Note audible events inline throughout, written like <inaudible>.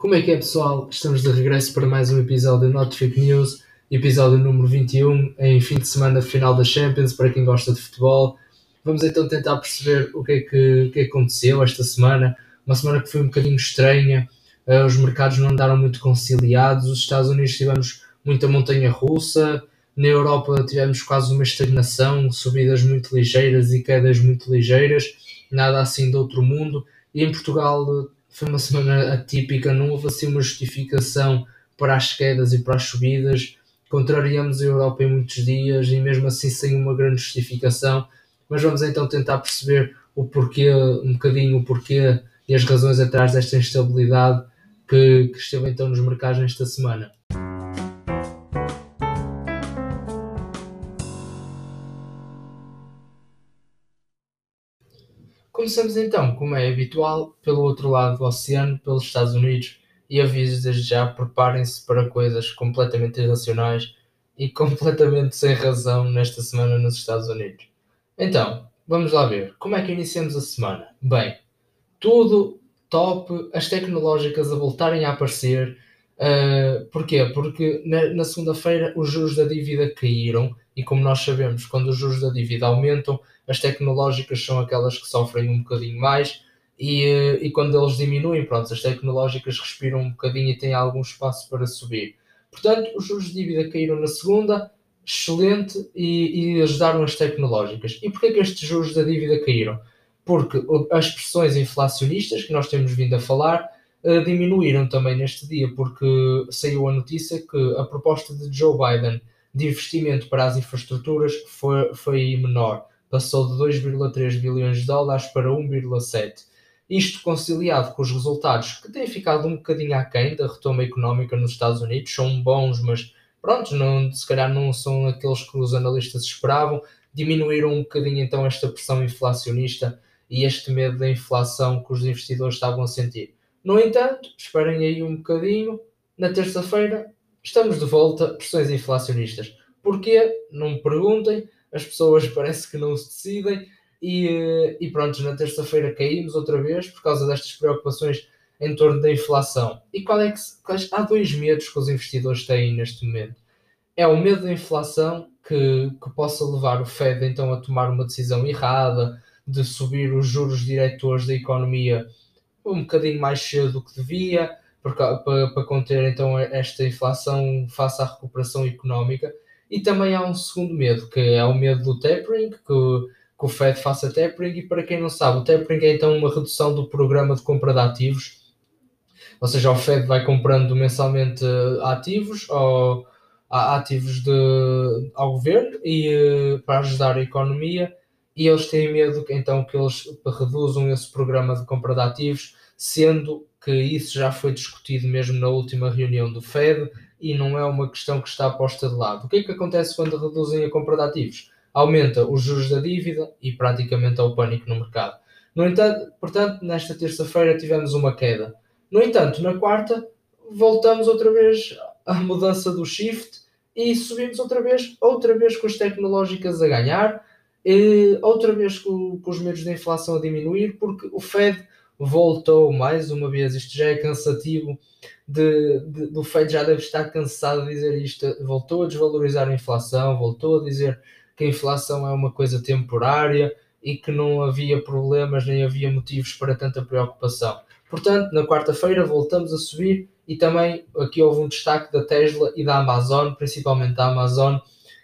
Como é que é, pessoal? Estamos de regresso para mais um episódio de Not Trip News, episódio número 21, em fim de semana final da Champions, para quem gosta de futebol. Vamos então tentar perceber o que é que, o que, é aconteceu esta semana. Uma semana que foi um bocadinho estranha, uh, os mercados não andaram muito conciliados, os Estados Unidos tivemos muita montanha russa, na Europa tivemos quase uma estagnação, subidas muito ligeiras e quedas muito ligeiras, nada assim de outro mundo. E em Portugal foi uma semana atípica, não houve assim uma justificação para as quedas e para as subidas. Contrariamos a Europa em muitos dias e mesmo assim sem uma grande justificação. Mas vamos então tentar perceber o porquê, um bocadinho o porquê e as razões atrás desta instabilidade que, que esteve então nos mercados nesta semana. Começamos então, como é habitual, pelo outro lado do oceano, pelos Estados Unidos, e aviso desde já: preparem-se para coisas completamente irracionais e <laughs> completamente sem razão nesta semana nos Estados Unidos. Então, vamos lá ver. Como é que iniciamos a semana? Bem, tudo top, as tecnológicas a voltarem a aparecer. Uh, porquê? Porque na, na segunda-feira os juros da dívida caíram e, como nós sabemos, quando os juros da dívida aumentam, as tecnológicas são aquelas que sofrem um bocadinho mais e, eh, e quando eles diminuem, pronto, as tecnológicas respiram um bocadinho e têm algum espaço para subir. Portanto, os juros de dívida caíram na segunda, excelente, e, e ajudaram as tecnológicas. E porquê que estes juros da dívida caíram? Porque as pressões inflacionistas que nós temos vindo a falar uh, diminuíram também neste dia, porque saiu a notícia que a proposta de Joe Biden de investimento para as infraestruturas foi, foi menor passou de 2,3 bilhões de dólares para 1,7. Isto conciliado com os resultados que têm ficado um bocadinho aquém da retoma económica nos Estados Unidos, são bons, mas pronto, não, se calhar não são aqueles que os analistas esperavam, diminuíram um bocadinho então esta pressão inflacionista e este medo da inflação que os investidores estavam a sentir. No entanto, esperem aí um bocadinho, na terça-feira estamos de volta, pressões inflacionistas. Porquê? Não me perguntem, as pessoas <laughs> parece que não se decidem e, eh, e pronto, na terça-feira caímos outra vez por causa destas preocupações em torno da inflação. E qual é que há dois medos que os investidores têm neste momento. É o medo da inflação que, que possa levar o Fed então a tomar uma decisão errada de subir os juros diretores da economia um bocadinho mais cedo do que devia para, para, para conter então esta inflação face à recuperação económica e também há um segundo medo, que é o medo do tapering, que, que o Fed faça tapering. E para quem não sabe, o tapering é então uma redução do programa de compra de ativos. Ou seja, o Fed vai comprando mensalmente ativos ou ativos de, ao governo e eh, para ajudar a economia e eles têm medo então que eles reduzam esse programa de compra de ativos, sendo que isso já foi discutido mesmo na última reunião do Fed e não é uma questão que está posta de lado. O que é que acontece quando reduzem a compra de ativos? Aumenta os juros da dívida e praticamente há o pânico no mercado. No entanto, portanto, nesta terça-feira tivemos uma queda. No entanto, na quarta voltamos outra vez à mudança do shift e subimos outra vez, outra vez com as tecnológicas a ganhar, outra vez com, com os medos da inflação a diminuir, porque o Fed voltou mais uma vez. Isto já é cansativo. De, de, do Fed já deve estar cansado de dizer isto. Voltou a desvalorizar a inflação, voltou a dizer que a inflação é uma coisa temporária e que não havia problemas nem havia motivos para tanta preocupação. Portanto, na quarta-feira voltamos a subir e também aqui houve um destaque da Tesla e da Amazon, principalmente da Amazon,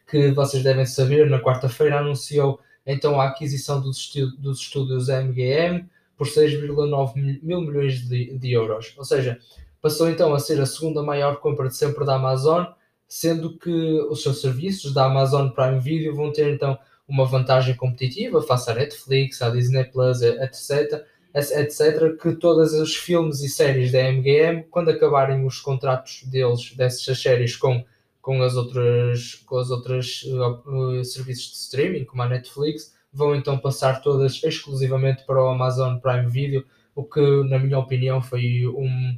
que vocês devem saber, na quarta-feira anunciou então a aquisição dos, dos estúdios MGM, por 6,9 mil milhões de, de, euros. Ou seja, passou então a ser a segunda maior compra de sempre da Amazon, sendo que os seus serviços da Amazon Prime Video vão ter então uma vantagem competitiva face à Netflix, à Disney Plus, etc. etc. Que todos os filmes e séries da MGM, quando acabarem os contratos deles, dessas séries com, com as outras, com as outras uh, serviços de streaming, como a Netflix, vão então passar todas exclusivamente para o Amazon Prime Video, o que, na minha opinião, foi um,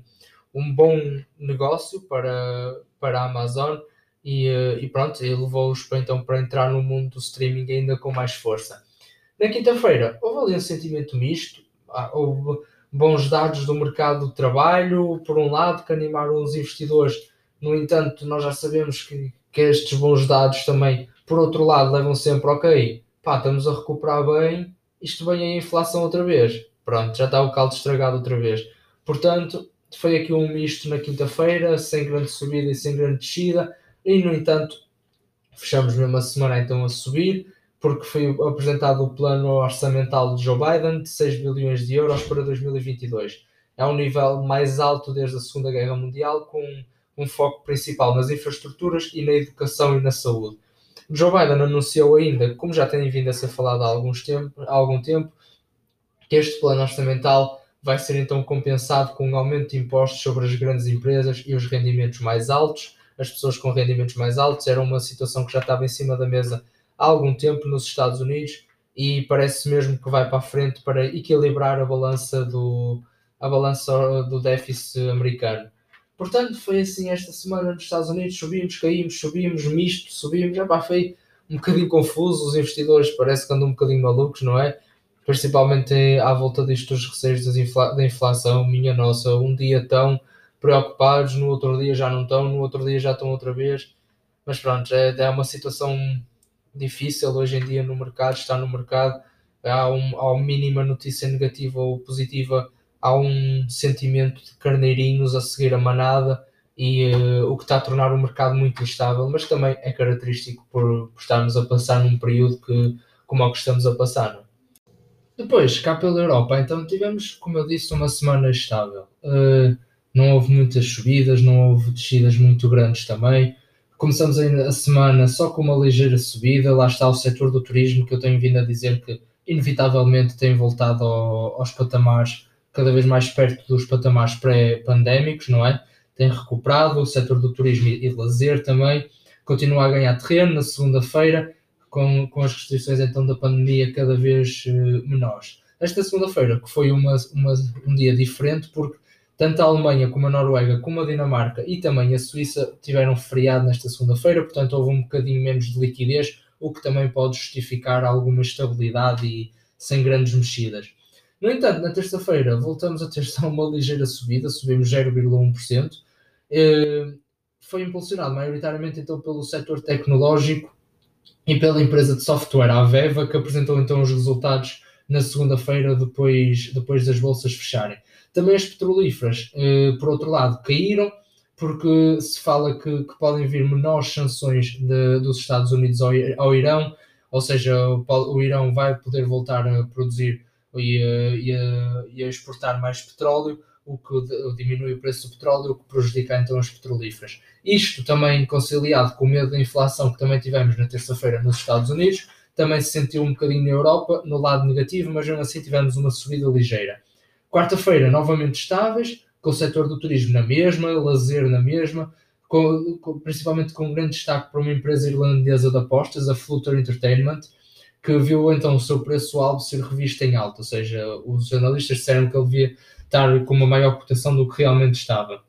um bom negócio para, para a Amazon e, eh, e pronto, e levou-os então, para entrar no mundo do streaming ainda com mais força. Na quinta-feira houve ali um sentimento misto, ah, houve bons dados do mercado de trabalho, por um lado, que animaram os investidores. No entanto, nós já sabemos que, que estes bons dados também, por outro lado, levam sempre, ok, pá, estamos a recuperar bem, isto vem a inflação outra vez. Pronto, já está o caldo estragado outra vez. Portanto, foi aqui um misto na quinta-feira, sem grande subida e sem grande descida, e no entanto, fechamos mesmo a semana então a subir porque foi apresentado o plano orçamental de Joe Biden de 6 bilhões de euros para 2022. É um nível mais alto desde a Segunda Guerra Mundial, com um foco principal nas infraestruturas e na educação e na saúde. Joe Biden anunciou ainda, como já tem vindo a ser falado há, tempo, há algum tempo, que este plano orçamental vai ser então compensado com um aumento de impostos sobre as grandes empresas e os rendimentos mais altos. As pessoas com rendimentos mais altos era uma situação que já estava em cima da mesa há algum tempo nos Estados Unidos e parece mesmo que vai para a frente para equilibrar a balança do, a balança do déficit americano. Portanto, foi assim esta semana nos Estados Unidos, subimos, caímos, subimos, misto, subimos, já pá, foi um bocadinho confuso, os investidores parece que andam um bocadinho malucos, não é? Principalmente à volta disto dos receios infla da inflação, minha nossa, um dia estão preocupados, no outro dia já não estão, no outro dia já estão outra vez, mas pronto, é, é uma situação difícil hoje em dia no mercado, está no mercado, há, um, há uma mínima notícia negativa ou positiva, há um sentimento de carneirinhos a seguir a manada e uh, o que está a tornar o mercado muito instável, mas também é característico por, por estarmos a passar num período que, como é o que estamos a passar. É? Depois, cá pela Europa, então tivemos, como eu disse, uma semana estável. Uh, não houve muitas subidas, não houve descidas muito grandes também. Começamos a semana só com uma ligeira subida, lá está o setor do turismo que eu tenho vindo a dizer que inevitavelmente tem voltado ao, aos patamares cada vez mais perto dos patamares pré-pandémicos, não é? Tem recuperado, o setor do turismo e lazer também continua a ganhar terreno na segunda-feira, com, com as restrições então da pandemia cada vez uh, menores. Esta segunda-feira, que foi uma, uma, um dia diferente, porque tanto a Alemanha como a Noruega, como a Dinamarca e também a Suíça tiveram feriado nesta segunda-feira, portanto houve um bocadinho menos de liquidez, o que também pode justificar alguma estabilidade e sem grandes mexidas. No entanto, na terça-feira voltamos a ter só uma ligeira subida, subimos 0,1%. Eh, foi impulsionado maioritariamente então pelo setor tecnológico e pela empresa de software, a Aveva, que apresentou então os resultados na segunda-feira depois, depois das bolsas fecharem. Também as petrolíferas, eh, por outro lado, caíram porque se fala que, que podem vir menores sanções de, dos Estados Unidos ao, ao Irão, ou seja, o, o, Irão vai poder voltar a produzir e a, e, a, e a, exportar mais petróleo, o que diminui o preço do petróleo, o que prejudica então as petrolíferas. Isto também conciliado com o medo da inflação que também tivemos na terça-feira nos Estados Unidos, também se sentiu um bocadinho na Europa, no lado negativo, mas mesmo assim tivemos uma subida ligeira. Quarta-feira, novamente estáveis, com o setor do turismo na mesma, lazer na mesma, com, com, principalmente com um grande destaque para uma empresa irlandesa de apostas, a Flutter Entertainment, que viu então o seu preço-alvo ser revisto em alta, ou seja, os analistas disseram que ele devia estar com uma maior cotação do que realmente estava.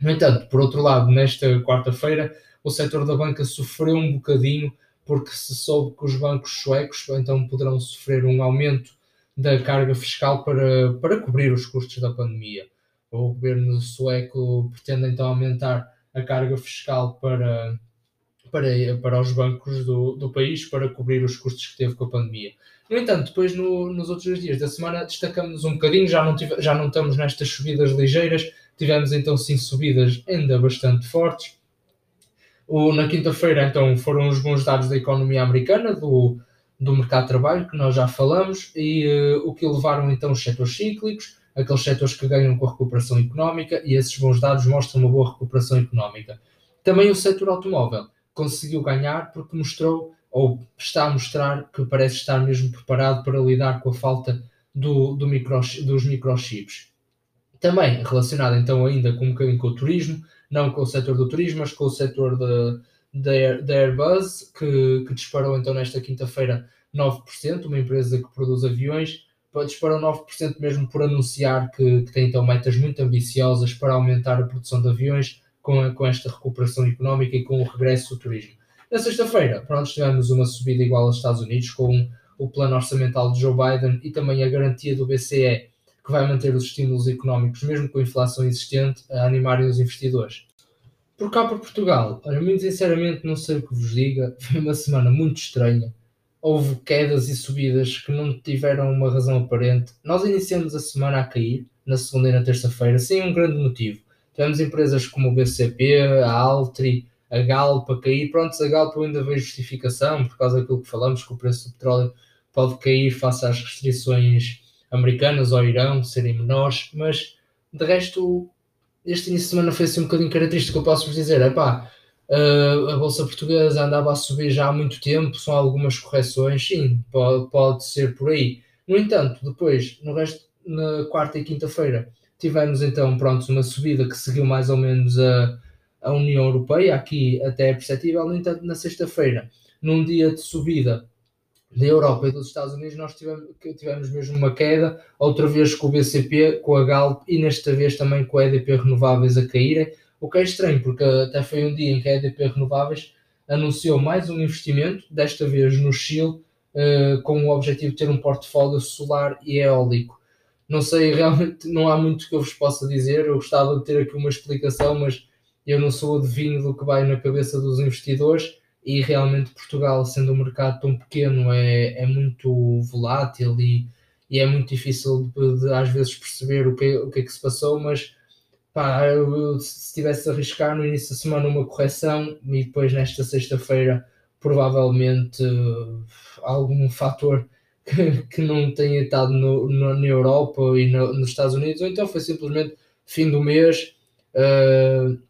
No entanto, por outro lado, nesta quarta-feira, o setor da banca sofreu um bocadinho porque se soube que os bancos suecos então poderão sofrer um aumento da carga fiscal para, para cobrir os custos da pandemia. O governo sueco pretende então aumentar a carga fiscal para, para, para os bancos do, do país para cobrir os custos que teve com a pandemia. No entanto, depois no, nos outros dias da semana destacamos um bocadinho, já não, tive, já não estamos nestas subidas ligeiras, tivemos então sim subidas ainda bastante fortes. O, na quinta-feira então foram os bons dados da economia americana, do, do mercado de trabalho, que nós já falamos, e uh, o que levaram então os setores cíclicos, aqueles setores que ganham com a recuperação económica, e esses bons dados mostram uma boa recuperação económica. Também o setor automóvel conseguiu ganhar porque mostrou, ou está a mostrar, que parece estar mesmo preparado para lidar com a falta do, do micro, dos microchips. Também relacionado então ainda com um bocadinho com o turismo, não com o setor do turismo, mas com o setor da Airbus, que, que disparou então nesta quinta-feira 9%, uma empresa que produz aviões, disparou 9% mesmo por anunciar que, que, tem então metas muito ambiciosas para aumentar a produção de aviões com, a, com esta recuperação económica e com o regresso do turismo. Na sexta-feira, pronto, tivemos uma subida igual aos Estados Unidos com o plano orçamental de Joe Biden e também a garantia do BCE que vai manter os estímulos económicos, mesmo com a inflação existente, a animarem os investidores. Por cá por Portugal, olha, muito sinceramente não sei o que vos diga, <laughs> foi uma semana muito estranha. Houve quedas e subidas que não tiveram uma razão aparente. Nós iniciamos a semana a cair, na segunda e na terça-feira, sem um grande motivo. Tivemos empresas como o BCP, a Altri, a Galp a cair. Pronto, a Galp ainda veio justificação, por causa daquilo que falamos, que o preço do petróleo pode cair face às restrições americanas ao Irão serem menores, mas de resto este início de semana foi assim um bocadinho característico, eu posso vos dizer, é pá, uh, a Bolsa Portuguesa andava a subir já há muito tempo, são algumas correções, sim, pode, pode ser por aí. No entanto, depois, no resto, na quarta e quinta-feira, tivemos então, pronto, uma subida que seguiu mais ou menos a, a União Europeia, aqui até é perceptível, no entanto, na sexta-feira, num dia de subida da Europa e dos Estados Unidos, nós tivemos, tivemos mesmo uma queda, outra vez com o BCP, com a Galp e nesta vez também com a EDP Renováveis a caírem, o que é estranho, porque até foi um dia em que a EDP Renováveis anunciou mais um investimento, desta vez no Chile, uh, com o objetivo de ter um portfólio solar e eólico. Não sei, realmente não há muito que eu vos possa dizer, eu gostava de ter aqui uma explicação, mas eu não sou adivinho do que vai na cabeça dos investidores. E realmente Portugal, sendo um mercado tão pequeno, é, é muito volátil e, e é muito difícil de, de, às vezes perceber o que, o que é que se passou, mas pá, eu, se tivesse a arriscar no início da semana uma correção e depois nesta sexta-feira provavelmente uh, algum fator <laughs> que, não tenha estado no, no, na Europa e no, nos Estados Unidos, ou então foi simplesmente fim do mês, uh,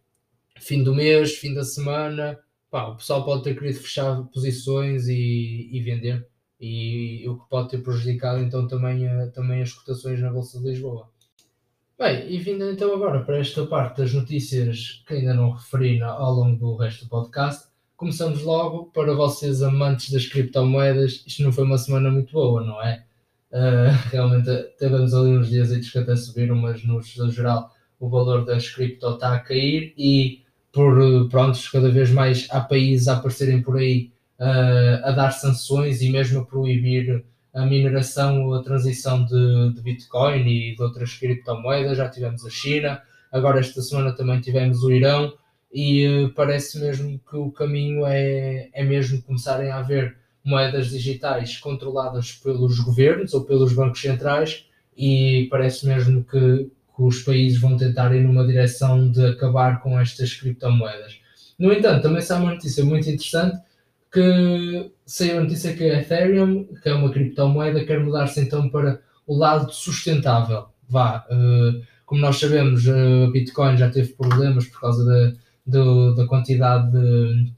fim do mês, fim da semana, pá, o pessoal pode ter querido fechar posições e, e vender, e o que pode ter prejudicado então também, a, também as cotações na Bolsa de Lisboa. Bem, e vindo então agora para esta parte das notícias que ainda não referi ao longo do resto do podcast, começamos logo para vocês amantes das criptomoedas. Isto não foi uma semana muito boa, não é? Uh, <laughs> realmente tivemos ali uns dias que até subiram, mas no, geral o valor das cripto está a cair e por pronto, cada vez mais há países a aparecerem por aí uh, a dar sanções e mesmo a proibir a mineração ou a transição de, de, Bitcoin e de outras criptomoedas. Já tivemos a China, agora esta semana também tivemos o Irão e uh, parece mesmo que o caminho é, é mesmo começarem a haver moedas digitais controladas pelos governos ou pelos bancos centrais e parece mesmo que que os países vão tentar ir numa direção de acabar com estas criptomoedas. No entanto, também sai uma notícia muito interessante que saiu a notícia que a Ethereum, que é uma criptomoeda, quer mudar-se então para o lado sustentável. Vá, uh, como nós sabemos, a uh, Bitcoin já teve problemas por causa da, da, da quantidade de,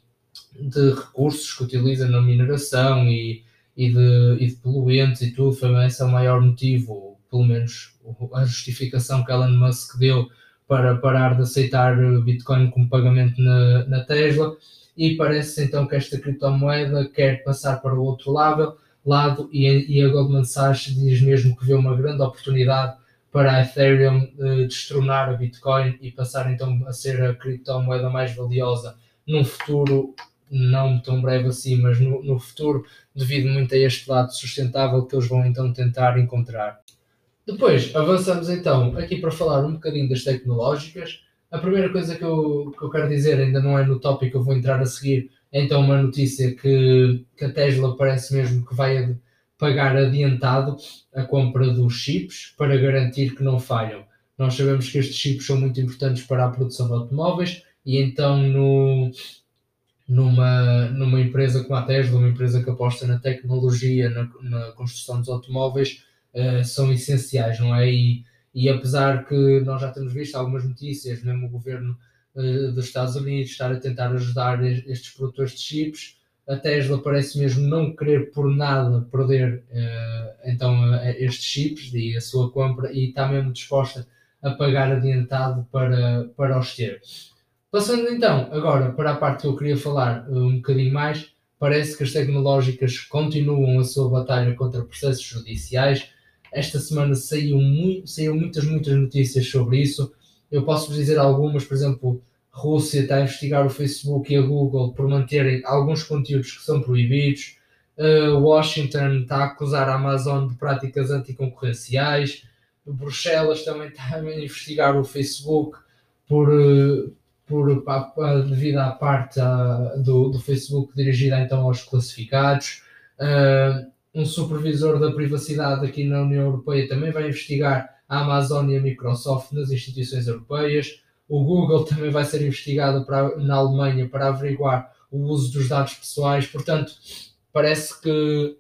de, recursos que utiliza na mineração e, e, de, e de poluentes e tudo. Foi esse é o maior motivo, pelo menos a justificação que Elon Musk deu para parar de aceitar Bitcoin como pagamento na, na Tesla e parece então que esta criptomoeda quer passar para o outro lado, lado e, e a Goldman Sachs diz mesmo que vê uma grande oportunidade para a Ethereum uh, destronar a Bitcoin e passar então a ser a criptomoeda mais valiosa num futuro não tão breve assim, mas no, no futuro, devido muito a este lado sustentável que eles vão então tentar encontrar. Depois, avançamos então aqui para falar um bocadinho das tecnológicas. A primeira coisa que eu, que eu quero dizer, ainda não é no tópico que eu vou entrar a seguir, é então uma notícia que, que a Tesla parece mesmo que vai pagar adiantado a compra dos chips para garantir que não falham. Nós sabemos que estes chips são muito importantes para a produção de automóveis e então no, numa, numa empresa como a Tesla, uma empresa que aposta na tecnologia, na, na construção dos automóveis, uh, são essenciais, não é? E, e apesar que nós já temos visto algumas notícias, mesmo o governo uh, dos Estados Unidos estar a tentar ajudar estes produtores de chips, a Tesla parece mesmo não querer por nada perder uh, então estes chips e a sua compra e está mesmo disposta a pagar adiantado para, para os ter. Passando então agora para a parte que eu queria falar um bocadinho mais, parece que as tecnológicas continuam a sua batalha contra processos judiciais esta semana saiu muitas, muitas notícias sobre isso. Eu posso vos dizer algumas, por exemplo, Rússia está a investigar o Facebook e a Google por manterem alguns conteúdos que são proibidos. Uh, Washington está a acusar a Amazon de práticas anticoncorrenciais. Bruxelas também está a investigar o Facebook por, por, devido à parte do, do Facebook dirigida então aos classificados. Uh, um supervisor da privacidade aqui na União Europeia também vai investigar a Amazon e a Microsoft nas instituições europeias. O Google também vai ser investigado para, na Alemanha para averiguar o uso dos dados pessoais. Portanto, parece que,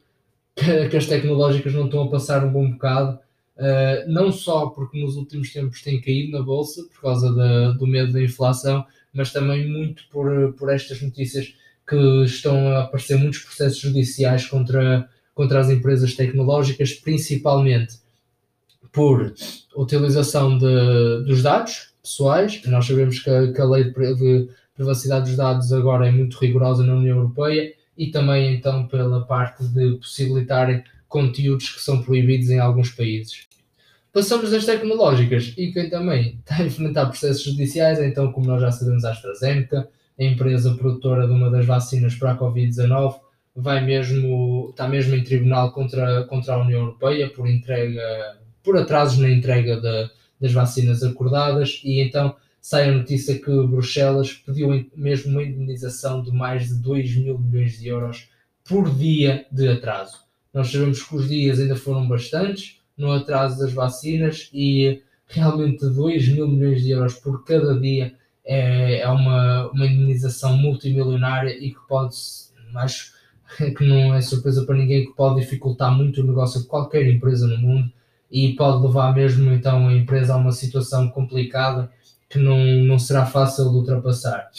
que, as tecnológicas não estão a passar um bom bocado. Uh, não só porque nos últimos tempos têm caído na bolsa por causa da, do medo da inflação, mas também muito por, por estas notícias que estão a aparecer muitos processos judiciais contra, contra as empresas tecnológicas, principalmente por utilização de, dos dados pessoais. Nós sabemos que a, que a lei de privacidade dos dados agora é muito rigorosa na União Europeia e também então pela parte de possibilitarem conteúdos que são proibidos em alguns países. Passamos das tecnológicas e quem também <laughs> está a enfrentar processos judiciais, então, como nós já sabemos, a AstraZeneca, a empresa produtora de uma das vacinas para a Covid-19, vai mesmo, está mesmo em tribunal contra, contra a União Europeia por entrega, por atrasos na entrega de, das vacinas acordadas e então sai a notícia que Bruxelas pediu mesmo uma indemnização de mais de 2 mil milhões de euros por dia de atraso. Nós sabemos que os dias ainda foram bastantes no atraso das vacinas e realmente 2 mil milhões de euros por cada dia é, é uma, uma indemnização multimilionária e que pode, acho <laughs> que não é surpresa para ninguém, que pode dificultar muito o negócio de qualquer empresa no mundo e pode levar mesmo então a empresa a uma situação complicada que não, não será fácil de ultrapassar.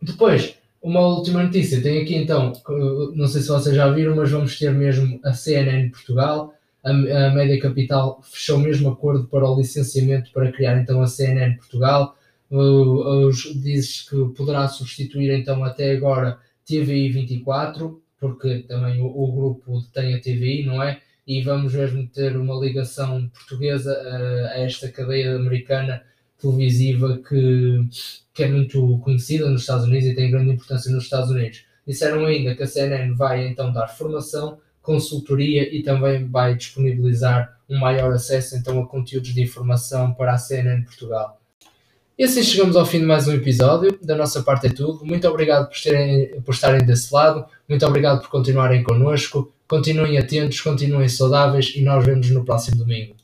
Depois, uma última notícia, tem aqui então, não sei se vocês já viram, mas vamos ter mesmo a CNN Portugal, a, a Média Capital fechou mesmo acordo para o licenciamento para criar então a CNN Portugal, uh, diz que poderá substituir então até agora TVI 24, porque também o, o grupo tem a TVI, não é? E vamos mesmo ter uma ligação portuguesa a, a esta cadeia americana televisiva que, que é muito conhecida nos Estados Unidos e tem grande importância nos Estados Unidos. Disseram ainda que a CNN vai então dar formação, consultoria e também vai disponibilizar um maior acesso então a conteúdos de informação para a CNN Portugal. E assim chegamos ao fim de mais um episódio. Da nossa parte é tudo. Muito obrigado por, terem, por estarem desse lado. Muito obrigado por continuarem connosco. Continuem atentos, continuem saudáveis e nós vemos no próximo domingo.